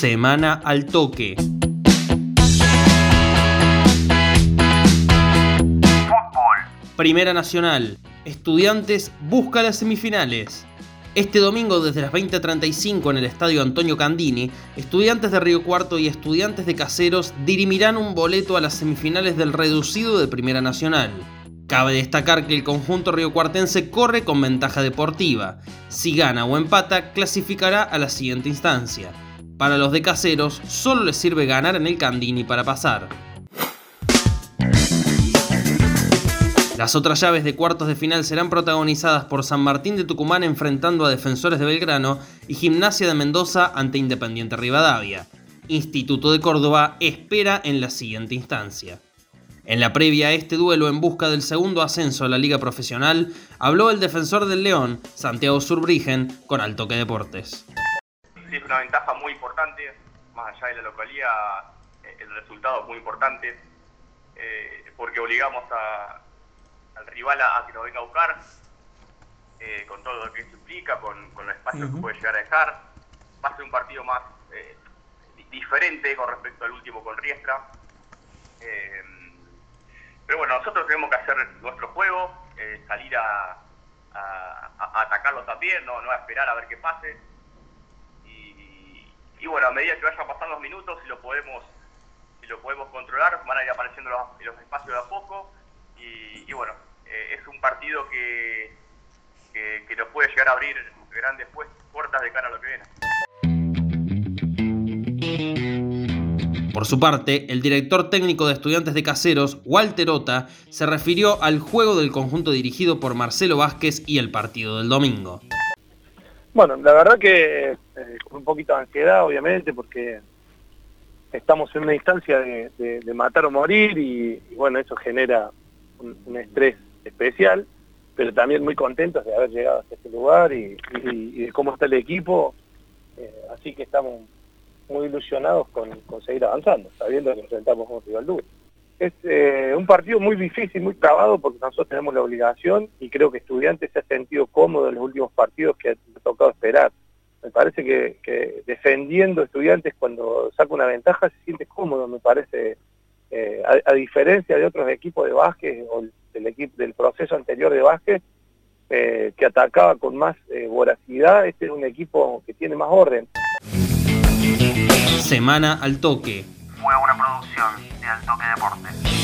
Semana al toque. Primera Nacional. Estudiantes busca las semifinales. Este domingo desde las 20.35 en el Estadio Antonio Candini, estudiantes de Río Cuarto y estudiantes de Caseros dirimirán un boleto a las semifinales del reducido de Primera Nacional. Cabe destacar que el conjunto riocuartense corre con ventaja deportiva. Si gana o empata, clasificará a la siguiente instancia. Para los de Caseros, solo les sirve ganar en el Candini para pasar. Las otras llaves de cuartos de final serán protagonizadas por San Martín de Tucumán enfrentando a Defensores de Belgrano y Gimnasia de Mendoza ante Independiente Rivadavia. Instituto de Córdoba espera en la siguiente instancia. En la previa a este duelo en busca del segundo ascenso a la liga profesional, habló el defensor del León, Santiago Surbrigen, con Altoque Deportes. Sí, es una ventaja muy importante, más allá de la localía, eh, el resultado es muy importante, eh, porque obligamos a, al rival a, que nos venga a buscar, eh, con todo lo que eso implica, con, con los espacios que puede llegar a dejar. Va a ser un partido más eh, diferente con respecto al último con Riestra. Pero bueno, nosotros tenemos que hacer nuestro juego, salir a, a, atacarlo también, no, no a esperar a ver qué pase. Y, y, bueno, a medida que vayan pasando los minutos, si lo podemos si lo podemos controlar, van a ir apareciendo los, espacios de a poco. Y, y bueno, eh, es un partido que, que, nos puede llegar a abrir grandes puertas de cara a lo que viene. Por su parte, el director técnico de estudiantes de caseros, Walter Ota, se refirió al juego del conjunto dirigido por Marcelo Vázquez y el partido del domingo. Bueno, la verdad que eh, un poquito de ansiedad, obviamente, porque estamos en una instancia de, matar o morir y, bueno, eso genera un estrés especial, pero también muy contentos de haber llegado hasta este lugar y, de cómo está el equipo. Eh, así que estamos muy ilusionados con, seguir avanzando, sabiendo que enfrentamos un rival duro. Es eh, un partido muy difícil, muy trabado, porque nosotros tenemos la obligación y creo que Estudiantes se ha sentido cómodo en los últimos partidos que ha tocado esperar. Me parece que, defendiendo Estudiantes cuando saca una ventaja se siente cómodo, me parece, eh, a, a, diferencia de otros equipos de básquet o del equipo del proceso anterior de básquet eh, que atacaba con más eh, voracidad, este es un equipo que tiene más orden. Semana al toque. Fue una producción Toque Deportes.